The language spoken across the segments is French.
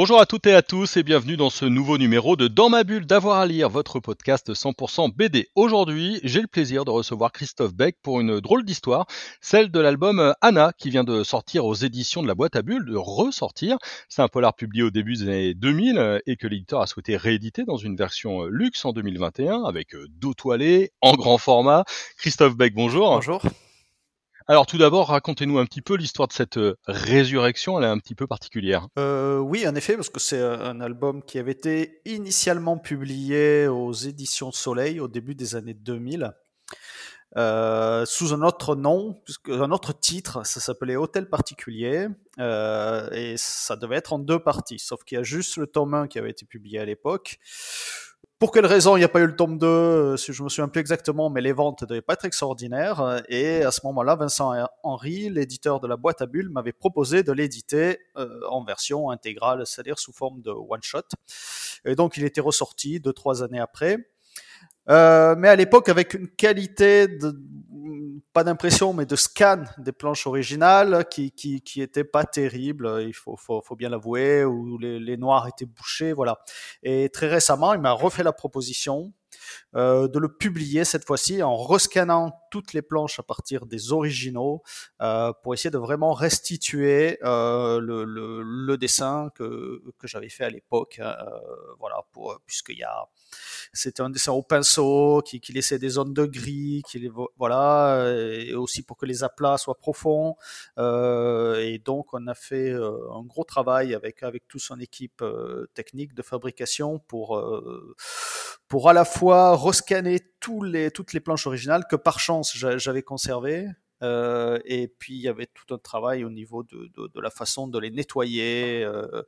Bonjour à toutes et à tous et bienvenue dans ce nouveau numéro de Dans ma bulle d'avoir à lire, votre podcast 100% BD. Aujourd'hui, j'ai le plaisir de recevoir Christophe Beck pour une drôle d'histoire, celle de l'album Anna qui vient de sortir aux éditions de la boîte à bulles, de ressortir. C'est un polar publié au début des années 2000 et que l'éditeur a souhaité rééditer dans une version luxe en 2021 avec dos toilé, en grand format. Christophe Beck, bonjour. Bonjour. Alors tout d'abord, racontez-nous un petit peu l'histoire de cette euh, résurrection, elle est un petit peu particulière. Euh, oui, en effet, parce que c'est un album qui avait été initialement publié aux éditions Soleil au début des années 2000. Euh, sous un autre nom, un autre titre, ça s'appelait Hôtel particulier, et ça devait être en deux parties, sauf qu'il y a juste le tome 1 qui avait été publié à l'époque. Pour quelle raison il n'y a pas eu le tome 2 euh, Si je me souviens plus exactement, mais les ventes ne devaient pas être extraordinaires. Euh, et à ce moment-là, Vincent Henry, l'éditeur de la boîte à bulles, m'avait proposé de l'éditer euh, en version intégrale, c'est-à-dire sous forme de one-shot. Et donc il était ressorti deux, trois années après. Euh, mais à l'époque, avec une qualité de, pas d'impression, mais de scan des planches originales qui, qui, qui était pas terrible, il faut, faut, faut bien l'avouer, où les, les noirs étaient bouchés, voilà. Et très récemment, il m'a refait la proposition euh, de le publier cette fois-ci en rescannant toutes les planches à partir des originaux euh, pour essayer de vraiment restituer euh, le, dessin que, j'avais fait à l'époque. Hein, voilà, y c'était un dessin au pinceau qui, qui, laissait des zones de gris, qui voilà, aussi pour que les aplats soient profonds. Euh, et donc on a fait un gros travail avec avec toute son équipe technique de fabrication pour pour à la fois rescanner tous les, toutes les planches originales que par chance j'avais conservées. Euh, et puis il y avait tout un travail au niveau de, de, la façon de les nettoyer, euh,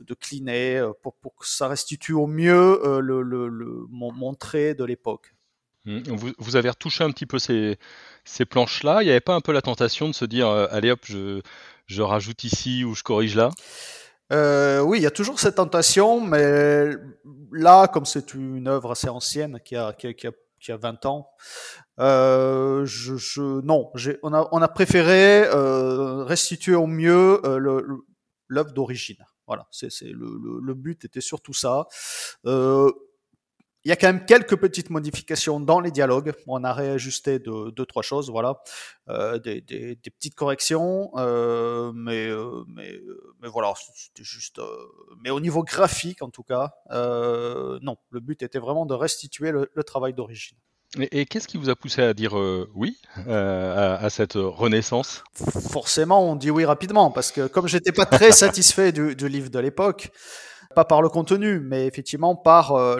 de cleaner, euh, pour, pour, que ça restitue au mieux euh, le, le, mon trait de l'époque. Mmh, vous, avez retouché un petit peu ces, planches-là. Il n'y avait pas un peu la tentation de se dire, euh, allez hop, je, rajoute ici ou je corrige là? Euh, oui, il y a toujours cette tentation, mais là, comme c'est une œuvre assez ancienne qui a, qui a, qui a, qui a 20 ans, euh, je, non, on a, on a préféré restituer au mieux l'œuvre d'origine. Voilà, c'est le, le, le, but était surtout ça. Il y a quand même quelques petites modifications dans les dialogues. On a réajusté deux, deux trois choses, voilà, euh, des, des, des, petites corrections, euh, mais, euh, mais, mais voilà, c'était juste. Euh, mais au niveau graphique, en tout cas, euh, non. Le but était vraiment de restituer le, le travail d'origine. Et, et qu'est-ce qui vous a poussé à dire euh, oui à, à, cette renaissance? Forcément, on dit oui rapidement parce que comme j'étais pas très satisfait du, du livre de l'époque pas par le contenu, mais effectivement par euh,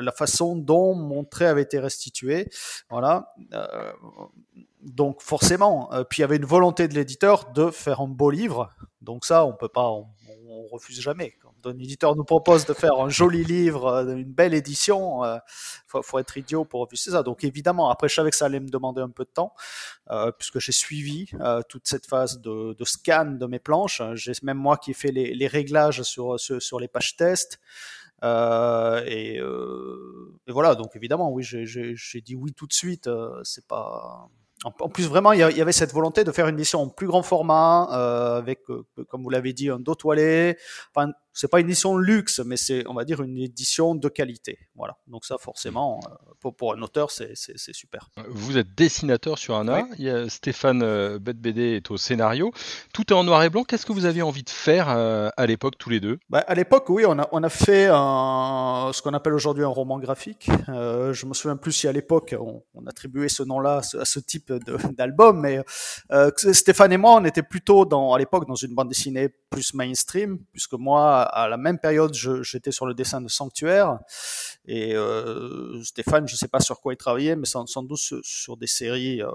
la façon dont mon trait avait été restitué. Voilà. Euh, donc forcément, euh, puis il y avait une volonté de l'éditeur de faire un beau livre. Donc ça, on peut pas, on refuse jamais. Quand un éditeur nous propose de faire un joli livre, une belle édition, euh, faut, faut être idiot pour refuser ça. Donc évidemment, après je savais que ça allait me demander un peu de temps, euh, puisque j'ai suivi euh, toute cette phase de, scan de mes planches. J'ai même moi qui ai fait les, réglages sur, sur, les pages test. Euh, euh, et, voilà, donc évidemment, oui, j'ai dit oui tout de suite. c'est pas en plus, vraiment, il y avait cette volonté de faire une édition en plus grand format, euh, avec, euh, comme vous l'avez dit, un dos toilé. C'est pas une édition luxe, mais c'est, on va dire, une édition de qualité. Voilà. Donc ça, forcément, euh, pour, pour, un auteur, c'est, super. Vous êtes dessinateur sur Anna. Oui. Il y a Stéphane euh, BD est au scénario. Tout est en noir et blanc. Qu'est-ce que vous aviez envie de faire euh, à l'époque, tous les deux? Bah, À l'époque, oui, on a, on a fait un, ce qu'on appelle aujourd'hui un roman graphique. Euh, je me souviens plus si à l'époque, on, on attribuait ce nom-là à ce, type d'album, mais euh, Stéphane et moi, on était plutôt dans, à l'époque dans une bande dessinée plus mainstream, puisque moi, à la même période, j'étais sur le dessin de Sanctuaire. Et euh, Stéphane, je sais pas sur quoi il travaillait, mais sans, doute sur, des séries, euh,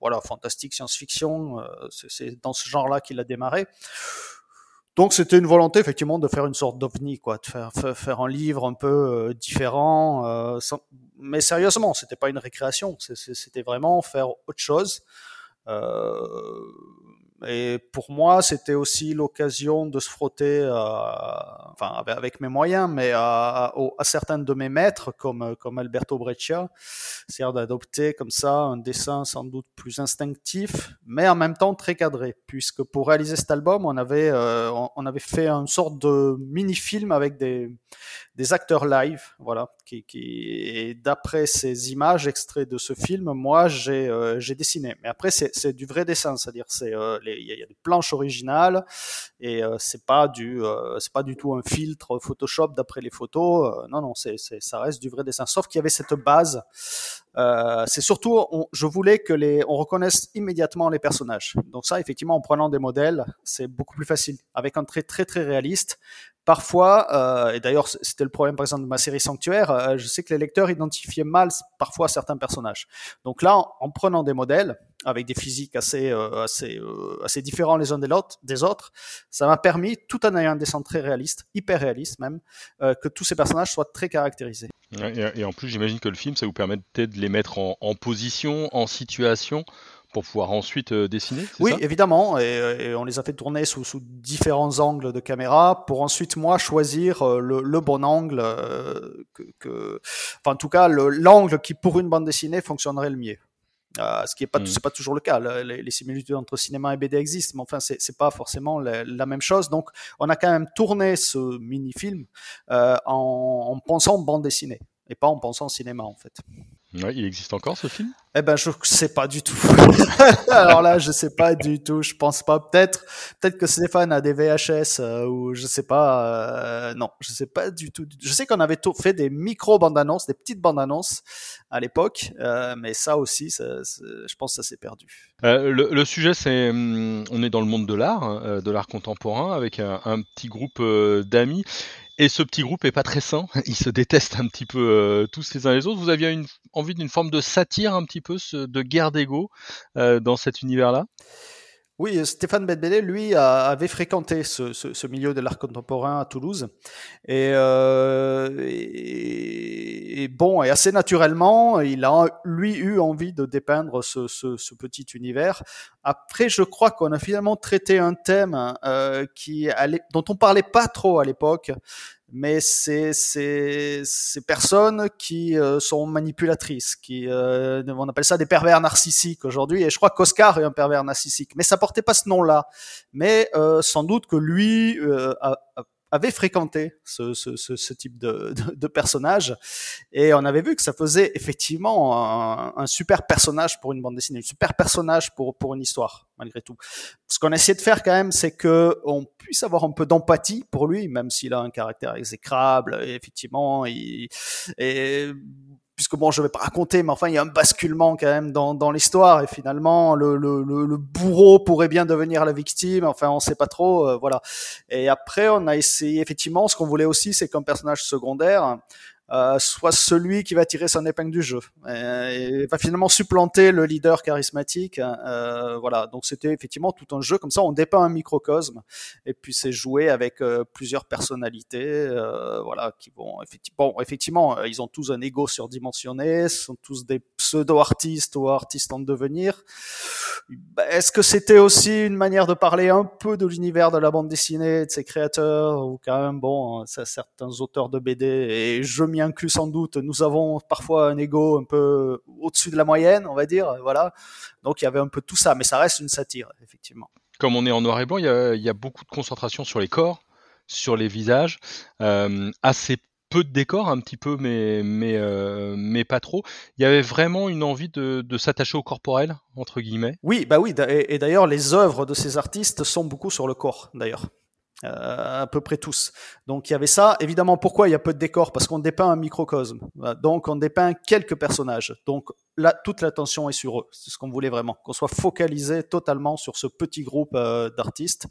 voilà, fantastique, science-fiction. Euh, c'est dans ce genre-là qu'il a démarré. Donc c'était une volonté effectivement de faire une sorte d'ovni, quoi, de faire, un livre un peu différent. Mais sérieusement, c'était pas une récréation, c'était vraiment faire autre chose. Et pour moi, c'était aussi l'occasion de se frotter, euh, enfin avec, mes moyens, mais à, à, certains de mes maîtres, comme, comme Alberto Breccia, c'est-à-dire d'adopter comme ça un dessin sans doute plus instinctif, mais en même temps très cadré, puisque pour réaliser cet album, on avait, euh, on avait fait une sorte de mini-film avec des, des acteurs live, voilà, qui, qui et d'après ces images extraits de ce film, moi j'ai euh, dessiné. Mais après c'est du vrai dessin, c'est-à-dire c'est euh, il y, a des planches originales et euh, c'est pas du c'est pas du tout un filtre Photoshop d'après les photos. non non, c'est ça reste du vrai dessin. Sauf qu'il y avait cette base. c'est surtout, je voulais que les, on reconnaisse immédiatement les personnages. Donc ça, effectivement, en prenant des modèles, c'est beaucoup plus facile. Avec un trait très très réaliste, Parfois, euh, et d'ailleurs c'était le problème par exemple de ma série Sanctuaire, euh, je sais que les lecteurs identifiaient mal parfois certains personnages. Donc là, en, prenant des modèles avec des physiques assez euh, assez assez différents les uns des autres, ça m'a permis, tout en ayant un dessin très réaliste, hyper réaliste même, que tous ces personnages soient très caractérisés. Et, en plus, j'imagine que le film, ça vous permettait de les mettre en position, en situation pour pouvoir ensuite euh, dessiner Oui, évidemment, et, on les a fait tourner sous, sous, différents angles de caméra pour ensuite moi choisir euh, le, le bon angle, euh, que, que, enfin en tout cas l'angle qui pour une bande dessinée fonctionnerait le mieux. Euh, ce qui n'est pas, mmh. pas toujours le cas. Les, les, similitudes entre cinéma et BD existent, mais enfin, c'est, c'est pas forcément la, la, même chose. Donc, on a quand même tourné ce mini-film euh, en, en pensant bande dessinée et pas en pensant cinéma, en fait. Ouais, il existe encore ce film? Eh ben, je sais pas du tout. Alors là, je sais pas du tout. Je pense pas. Peut-être, peut-être que Stéphane a des VHS euh, ou je sais pas. Euh, non, je sais pas du tout. Je sais qu'on avait fait des micro bandes annonces, des petites bandes annonces à l'époque, euh, mais ça aussi, je pense que ça s'est perdu. Le, sujet, c'est, hum, on est dans le monde de l'art, hein, de l'art contemporain, avec un, petit groupe d'amis. Et ce petit groupe est pas très sain. Ils se détestent un petit peu tous les uns les autres. Vous aviez envie d'une forme de satire un petit peu, de guerre d'ego euh, dans cet univers-là? Oui, Stéphane Bedbele, lui, avait fréquenté ce, milieu de l'art contemporain à Toulouse. Et, euh, et, bon, et assez naturellement, il a, lui, eu envie de dépeindre ce, petit univers. Après, je crois qu'on a finalement traité un thème euh, qui dont on parlait pas trop à l'époque, mais c'est ces personnes qui euh, sont manipulatrices, qui euh, on appelle ça des pervers narcissiques aujourd'hui. Et je crois qu'Oscar est un pervers narcissique, mais ça portait pas ce nom-là. Mais euh, sans doute que lui a, a avait fréquenté ce, ce, ce, ce type de, de, de, personnage et on avait vu que ça faisait effectivement un, un, super personnage pour une bande dessinée, un super personnage pour pour une histoire malgré tout. Ce qu'on essayé de faire quand même, c'est que on puisse avoir un peu d'empathie pour lui, même s'il a un caractère exécrable. Et effectivement, il, et puisque bon, je vais pas raconter, mais enfin, il y a un basculement quand même dans, dans l'histoire, et finalement, le, le, le, bourreau pourrait bien devenir la victime, enfin, on sait pas trop, euh, voilà. Et après, on a essayé, effectivement, ce qu'on voulait aussi, c'est qu'un personnage secondaire, euh, soit celui qui va tirer son épingle du jeu et, va finalement supplanter le leader charismatique. Hein, euh, voilà, donc c'était effectivement tout un jeu comme ça. On dépeint un microcosme et puis c'est joué avec euh, plusieurs personnalités, euh, voilà, qui vont effectivement, bon, effectivement, ils ont tous un ego surdimensionné, sont tous des pseudo-artistes ou artistes en devenir. Bah, est-ce que c'était aussi une manière de parler un peu de l'univers de la bande dessinée, de ses créateurs, ou quand même, bon, certains auteurs de BD, et je m'y inclus sans doute, nous avons parfois un ego un peu au-dessus de la moyenne, on va dire, voilà. Donc il y avait un peu tout ça, mais ça reste une satire, effectivement. Comme on est en noir et blanc, il y a, il y a beaucoup de concentration sur les corps, sur les visages, euh, assez peu de décors un petit peu, mais mais euh, mais pas trop. Il y avait vraiment une envie de, de s'attacher au corporel entre guillemets? Oui, bah oui, et, d'ailleurs les œuvres de ces artistes sont beaucoup sur le corps d'ailleurs. Euh, à peu près tous. Donc il y avait ça. Évidemment, pourquoi il y a peu de décors? Parce qu'on dépeint un microcosme. Donc on dépeint quelques personnages. Donc là, toute l'attention est sur eux. C'est ce qu'on voulait vraiment, qu'on soit focalisé totalement sur ce petit groupe euh, d'artistes.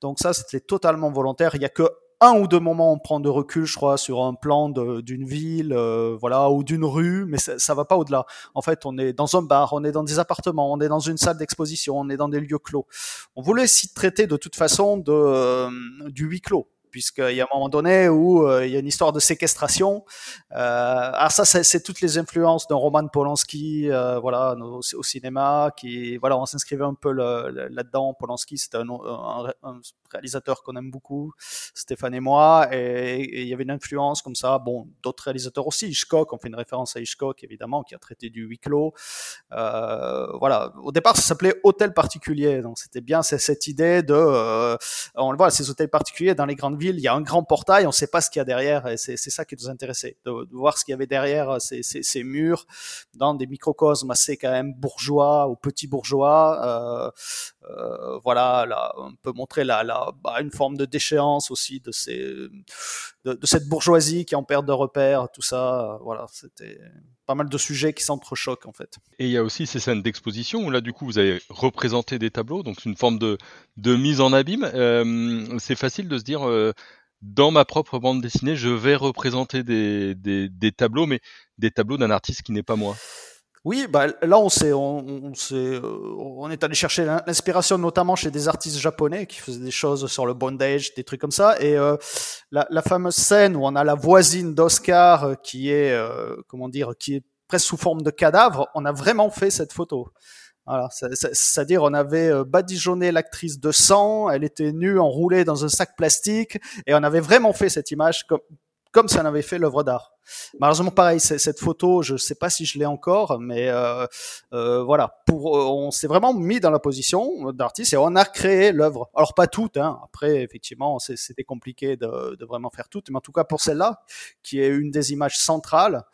Donc ça, c'était totalement volontaire. Il y a que un ou deux moments on prend de recul, je crois, sur un plan d'une ville, euh, voilà, ou d'une rue, mais ça, va pas au-delà. En fait, on est dans un bar, on est dans des appartements, on est dans une salle d'exposition, on est dans des lieux clos. On voulait s'y traiter de toute façon de, euh, du huis clos puisqu'il y a un moment donné où il y a une histoire de séquestration. alors ça, c'est toutes les influences d'un Roman Polanski, voilà, au, cinéma, qui, voilà, on s'inscrivait un peu là-dedans. Polanski, c'était un, réalisateur qu'on aime beaucoup, Stéphane et moi, et il y avait une influence comme ça. Bon, d'autres réalisateurs aussi, Hitchcock, on fait une référence à Hitchcock évidemment, qui a traité du huis clos. Euh, voilà, au départ ça s'appelait hôtel particulier, donc c'était bien cette idée de, euh, on le voit, ces hôtels particuliers dans les grandes villes, il y a un grand portail, on ne sait pas ce qu'il y a derrière, et c'est ça qui nous intéressait, de, voir ce qu'il y avait derrière ces, ces, murs, dans des microcosmes assez quand même bourgeois ou petits bourgeois. Euh, euh, voilà, là, on peut montrer la bah, une forme de déchéance aussi de, de, cette bourgeoisie qui en perd de repères, tout ça. Voilà, c'était pas mal de sujets qui s'entrechoquent en fait. Et il y a aussi ces scènes d'exposition où là, du coup, vous avez représenté des tableaux, donc une forme de, de mise en abîme. Euh, c'est facile de se dire. Euh, dans ma propre bande dessinée, je vais représenter des, des tableaux, mais des tableaux d'un artiste qui n'est pas moi. Oui, bah là on s'est on, on, euh, on est allé chercher l'inspiration notamment chez des artistes japonais qui faisaient des choses sur le bondage, des trucs comme ça. Et euh, la, la, fameuse scène où on a la voisine d'Oscar euh, qui est euh, comment dire, qui est presque sous forme de cadavre, on a vraiment fait cette photo. Voilà, c'est-à-dire on avait badigeonné l'actrice de sang, elle était nue, enroulée dans un sac plastique, et on avait vraiment fait cette image comme, comme ça en avait fait l'œuvre d'art. Malheureusement, pareil, cette photo, je ne sais pas si je l'ai encore, mais euh, euh, voilà, pour, euh, on s'est vraiment mis dans la position d'artiste et on a créé l'œuvre. Alors pas toute, hein. après effectivement, c'était compliqué de, de, vraiment faire toute, mais en tout cas pour celle-là, qui est une des images centrales,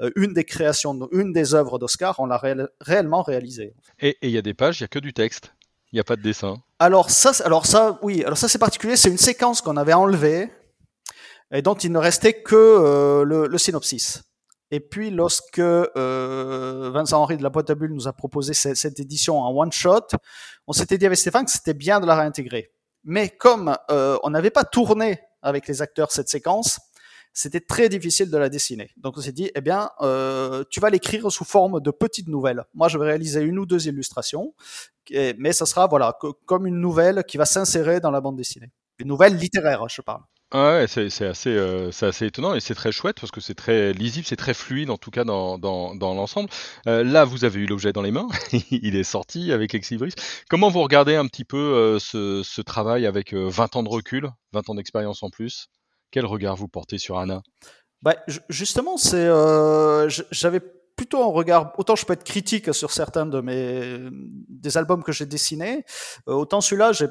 euh, une des créations, une des œuvres d'Oscar, on l'a réellement réalisée. Et il y a des pages, il y a que du texte. Il n'y a pas de dessin. Alors ça, alors ça, oui. Alors ça, c'est particulier. C'est une séquence qu'on avait enlevée et dont il ne restait que euh, le, le, synopsis. Et puis, lorsque euh, Vincent Henry de la Boîte à Bulles nous a proposé cette, édition en one shot, on s'était dit avec Stéphane que c'était bien de la réintégrer. Mais comme euh, on n'avait pas tourné avec les acteurs cette séquence, c'était très difficile de la dessiner. Donc on s'est dit, eh bien, euh, tu vas l'écrire sous forme de petites nouvelles. Moi, je vais réaliser une ou deux illustrations, mais ça sera voilà comme une nouvelle qui va s'insérer dans la bande dessinée. Une nouvelle littéraire, je parle. Assez, euh, c'est assez étonnant et c'est très chouette parce que c'est très lisible, c'est très fluide en tout cas dans, l'ensemble. Euh, là, vous avez eu l'objet dans les mains, il est sorti avec Exibris. Comment vous regardez un petit peu euh, ce, travail avec 20 ans de recul, 20 ans d'expérience en plus? Quel regard vous portez sur Anna? Bah, justement, j'avais plutôt un regard. Autant je peux être critique sur certains de mes des albums que j'ai dessinés, autant celui-là, j'ai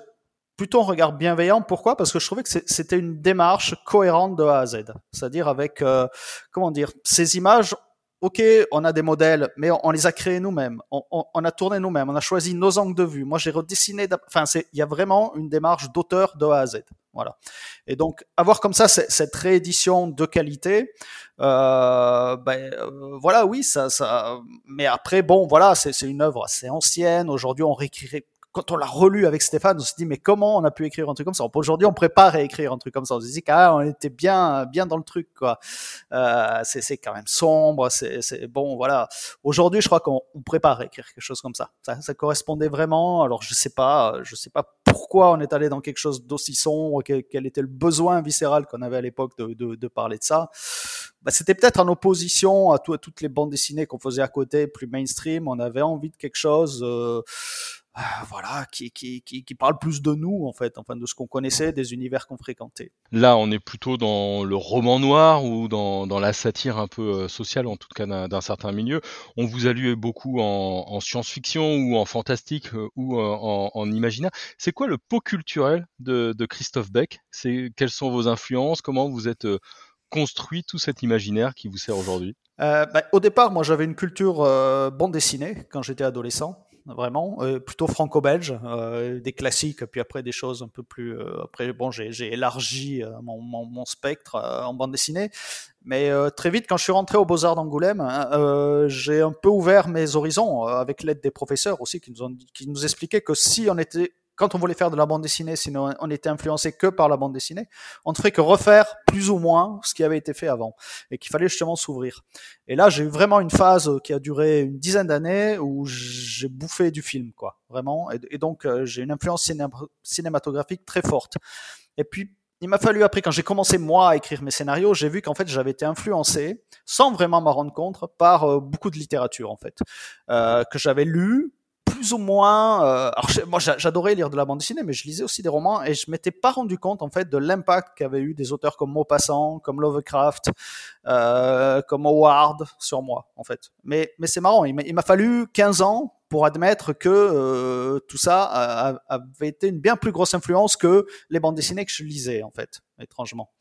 plutôt un regard bienveillant. Pourquoi? Parce que je trouvais que c'était une démarche cohérente de A à Z. C'est-à-dire avec, euh, comment dire, ces images, ok, on a des modèles, mais on, les a créés nous-mêmes. On, a tourné nous-mêmes. On a choisi nos angles de vue. Moi, j'ai redessiné. Enfin, il y a vraiment une démarche d'auteur de A à Z. Voilà. Et donc, avoir comme ça cette réédition de qualité, euh, ben euh, voilà, oui, ça, ça. Mais après, bon, voilà, c'est une œuvre assez ancienne. Aujourd'hui, on réécrirait quand on l'a relu avec Stéphane, on s'est dit mais comment on a pu écrire un truc comme ça? Aujourd'hui, on prépare à écrire un truc comme ça. On se dit qu'on était bien, bien dans le truc quoi. Euh, c'est quand même sombre, c'est bon voilà. Aujourd'hui, je crois qu'on prépare à écrire quelque chose comme ça. ça. ça. correspondait vraiment. Alors je sais pas, je sais pas pourquoi on est allé dans quelque chose d'aussi sombre, quel, était le besoin viscéral qu'on avait à l'époque de, de, de, parler de ça. Bah, C'était peut-être en opposition à, tout, à, toutes les bandes dessinées qu'on faisait à côté, plus mainstream. On avait envie de quelque chose. Euh, ah, voilà, qui, qui, qui, qui, parle plus de nous, en fait, enfin de ce qu'on connaissait, des univers qu'on fréquentait. Là, on est plutôt dans le roman noir ou dans, dans la satire un peu euh, sociale, en tout cas d'un certain milieu. On vous a lu beaucoup en, en science-fiction ou en fantastique euh, ou euh, en, en imaginaire. C'est quoi le pot culturel de, de Christophe Beck? C'est Quelles sont vos influences? Comment vous êtes construit tout cet imaginaire qui vous sert aujourd'hui? Euh, bah, Au départ, moi j'avais une culture euh, bande dessinée quand j'étais adolescent vraiment, euh, plutôt franco-belge, euh, des classiques, puis après des choses un peu plus. Euh, après, bon, j'ai élargi mon, mon, mon, spectre en bande dessinée, mais très vite, quand je suis rentré aux Beaux-Arts d'Angoulême, hein, j'ai un peu ouvert mes horizons avec l'aide des professeurs aussi, qui nous, ont, qui nous expliquaient que si on était quand on voulait faire de la bande dessinée, sinon on était influencé que par la bande dessinée, on ne ferait que refaire plus ou moins ce qui avait été fait avant et qu'il fallait justement s'ouvrir. Et là, j'ai eu vraiment une phase qui a duré une dizaine d'années où j'ai bouffé du film, quoi, vraiment. Et, donc, euh, j'ai une influence cinématographique très forte. Et puis, il m'a fallu après, quand j'ai commencé moi à écrire mes scénarios, j'ai vu qu'en fait j'avais été influencé, sans vraiment m'en rendre compte, par euh, beaucoup de littérature en fait, euh, que j'avais lu, plus ou moins. Euh, alors moi, j'adorais lire de la bande dessinée, mais je lisais aussi des romans et je m'étais pas rendu compte en fait de l'impact qu'avaient eu des auteurs comme Maupassant, comme Lovecraft, euh, comme Howard sur moi en fait. Mais mais c'est marrant, il m'a fallu 15 ans pour admettre que euh, tout ça avait été une bien plus grosse influence que les bandes dessinées que je lisais en fait, étrangement.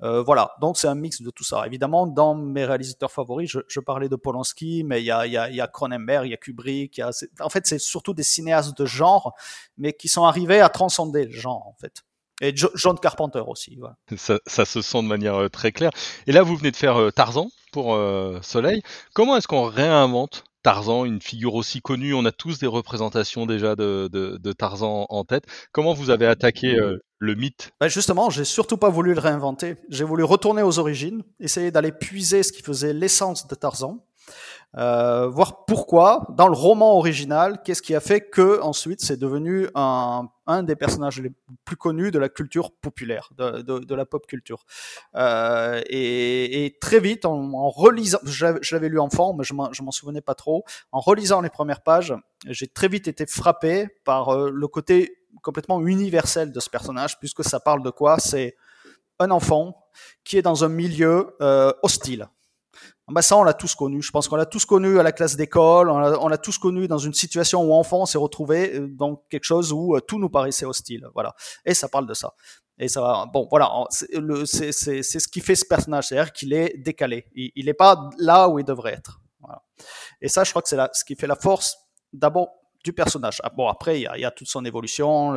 Euh, voilà, donc c'est un mix de tout ça. Évidemment, dans mes réalisateurs favoris, je, parlais de Polanski, mais il y a, y, a, Cronenberg, il y a Kubrick, en fait c'est surtout des cinéastes de genre, mais qui sont arrivés à transcender le genre en fait. Et John Carpenter aussi. Ça, se sent de manière euh, très claire. Et là, vous venez de faire Tarzan pour Soleil. Comment est-ce qu'on réinvente Tarzan, une figure aussi connue. On a tous des représentations déjà de, Tarzan en tête. Comment vous avez attaqué euh, le mythe? Ben Justement, j'ai surtout pas voulu le réinventer. J'ai voulu retourner aux origines, essayer d'aller puiser ce qui faisait l'essence de Tarzan euh, voir pourquoi dans le roman original, qu'est-ce qui a fait que ensuite c'est devenu un, un, des personnages les plus connus de la culture populaire, de, de, de la pop culture. Euh, et, et, très vite, en, en relisant, je l'avais lu enfant, mais je m'en souvenais pas trop, en relisant les premières pages, j'ai très vite été frappé par euh, le côté complètement universel de ce personnage, puisque ça parle de quoi? C'est un enfant qui est dans un milieu euh, hostile bah ça, on l'a tous connu. Je pense qu'on l'a tous connu à la classe d'école. On l'a tous connu dans une situation où enfant on s'est retrouvé euh, dans quelque chose où euh, tout nous paraissait hostile. Voilà. Et ça parle de ça. Et ça, bon, voilà, c'est ce qui fait ce personnage, c'est-à-dire qu'il est décalé. Il n'est pas là où il devrait être. Voilà. Et ça, je crois que c'est ce qui fait la force, d'abord du personnage. Ah, bon, après, il y a, y a, toute son évolution.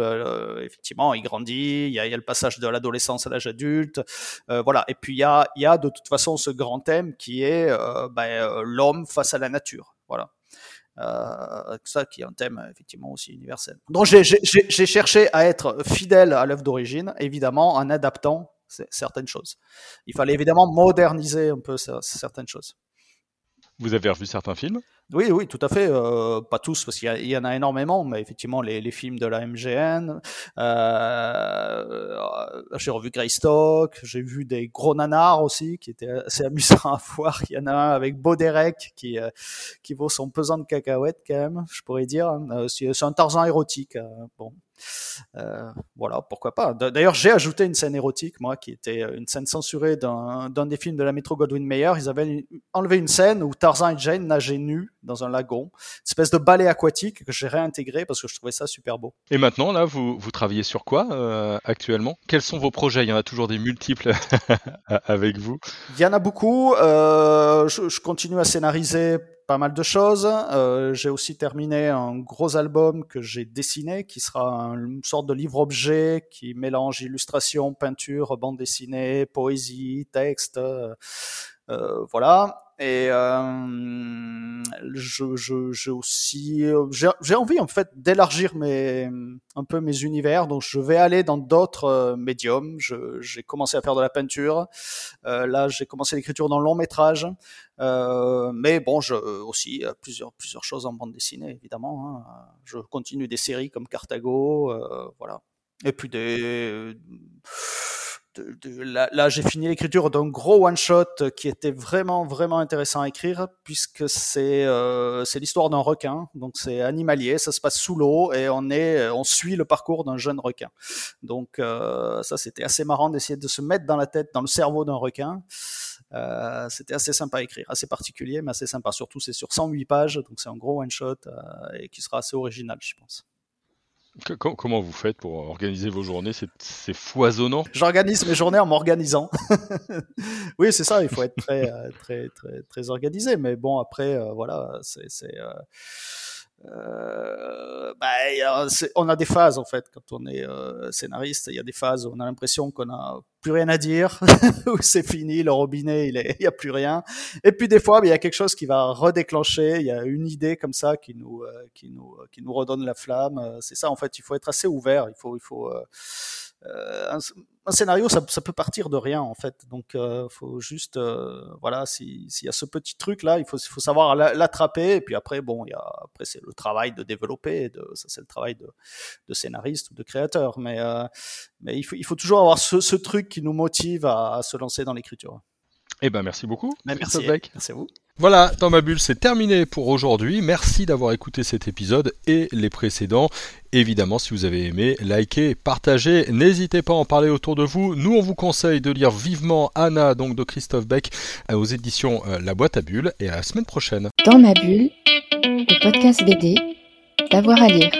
effectivement, il grandit. Il y a, y a, le passage de l'adolescence à l'âge adulte. Euh, voilà. Et puis, il y a, y a de toute façon ce grand thème qui est euh, ben, euh, l'homme face à la nature. Voilà. Ça qui est un thème effectivement aussi universel. Donc j'ai cherché à être fidèle à l'œuvre d'origine, évidemment en adaptant certaines choses. Il fallait évidemment moderniser un peu certaines choses. Vous avez revu certains films? Oui, oui, tout à fait. Euh, pas tous, parce qu'il y, en a énormément, mais effectivement, les, les films de la MGN. Euh, j'ai revu Greystock, j'ai vu des gros nanars aussi, qui étaient assez amusants à voir. Il y en a un avec Boderek, qui, euh, qui vaut son pesant de cacahuètes, quand même, je pourrais dire. Euh, c'est un Tarzan érotique. Euh, bon, voilà, pourquoi pas. D'ailleurs, j'ai ajouté une scène érotique, moi, qui était euh, une scène censurée d'un des films de la Metro Goldwyn Mayer. Ils avaient enlevé une scène où Tarzan et Jane nageaient nus dans un lagon, une espèce de ballet aquatique que j'ai réintégré parce que je trouvais ça super beau. Et maintenant, là, vous, vous travaillez sur quoi euh, actuellement? Quels sont vos projets? Il y en a toujours des multiples avec vous. Il y en a beaucoup. Euh, je, je continue à scénariser pas mal de choses. Euh, j'ai aussi terminé un gros album que j'ai dessiné, qui sera une sorte de livre-objet qui mélange illustration, peinture, bande dessinée, poésie, texte. Euh, euh voilà. Et euh, je, je, j'ai aussi, j'ai envie en fait d'élargir mes, un peu mes univers. Donc je vais aller dans d'autres euh, médiums. j'ai commencé à faire de la peinture. Euh, là, j'ai commencé l'écriture dans le long métrage. Euh, mais bon, je, aussi plusieurs plusieurs choses en bande dessinée évidemment. Hein. Je continue des séries comme Cartago, euh, voilà. Et puis des là, j'ai fini l'écriture d'un gros one shot qui était vraiment vraiment intéressant à écrire puisque c'est euh, c'est l'histoire d'un requin. Donc c'est animalier ça se passe sous l'eau et on est on suit le parcours d'un jeune requin. Donc euh, ça c'était assez marrant d'essayer de se mettre dans la tête dans le cerveau d'un requin. Euh, c'était assez sympa à écrire assez particulier mais assez sympa. Surtout c'est sur 108 pages donc c'est un gros one shot euh, et qui sera assez original je pense Comment vous faites pour organiser vos journées C'est foisonnant? J'organise mes journées en m'organisant. oui, c'est ça. Il faut être très, euh, très, très, très organisé. Mais bon, après, euh, voilà, c'est. Euh, bah, on a des phases en fait quand on est euh, scénariste. Il y a des phases où on a l'impression qu'on a plus rien à dire, où c'est fini, le robinet, il, il y a plus rien. Et puis des fois, bah, il y a quelque chose qui va redéclencher. Il y a une idée comme ça qui nous, euh, qui nous, qui nous redonne la flamme. C'est ça en fait. Il faut être assez ouvert. Il faut, il faut un, un, scénario, ça, ça, peut partir de rien en fait. Donc, il faut juste, voilà, s'il y a ce petit truc là, il faut, faut savoir l'attraper. Et puis après, bon, y a, après c'est le travail de développer, de, ça c'est le travail de, de, scénariste ou de créateur. Mais, mais il faut, il faut toujours avoir ce, ce truc qui nous motive à, à se lancer dans l'écriture. Eh ben merci beaucoup. merci. Merci à vous. Voilà, dans ma bulle, c'est terminé pour aujourd'hui. Merci d'avoir écouté cet épisode et les précédents. Évidemment, si vous avez aimé, likez, partagez. N'hésitez pas à en parler autour de vous. Nous, on vous conseille de lire vivement Anna, donc de Christophe Beck, euh, aux éditions euh, La Boîte à Bulles. Et à la semaine prochaine. Dans ma bulle, le podcast BD, d'avoir à lire.